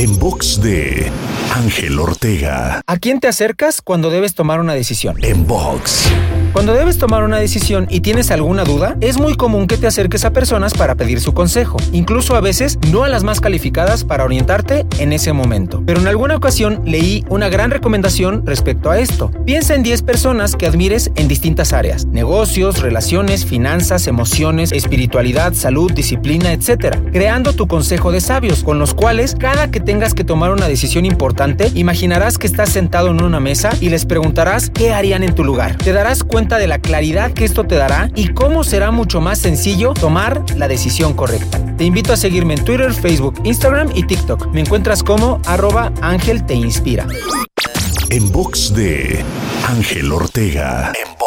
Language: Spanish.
En box de Ángel Ortega. ¿A quién te acercas cuando debes tomar una decisión? En box. Cuando debes tomar una decisión y tienes alguna duda, es muy común que te acerques a personas para pedir su consejo, incluso a veces no a las más calificadas para orientarte en ese momento. Pero en alguna ocasión leí una gran recomendación respecto a esto. Piensa en 10 personas que admires en distintas áreas, negocios, relaciones, finanzas, emociones, espiritualidad, salud, disciplina, etc. Creando tu consejo de sabios, con los cuales cada que tengas que tomar una decisión importante, imaginarás que estás sentado en una mesa y les preguntarás qué harían en tu lugar. Te darás cuenta de la claridad que esto te dará y cómo será mucho más sencillo tomar la decisión correcta. Te invito a seguirme en Twitter, Facebook, Instagram y TikTok. Me encuentras como arroba Ángel Te Inspira. En box de Ángel Ortega. En.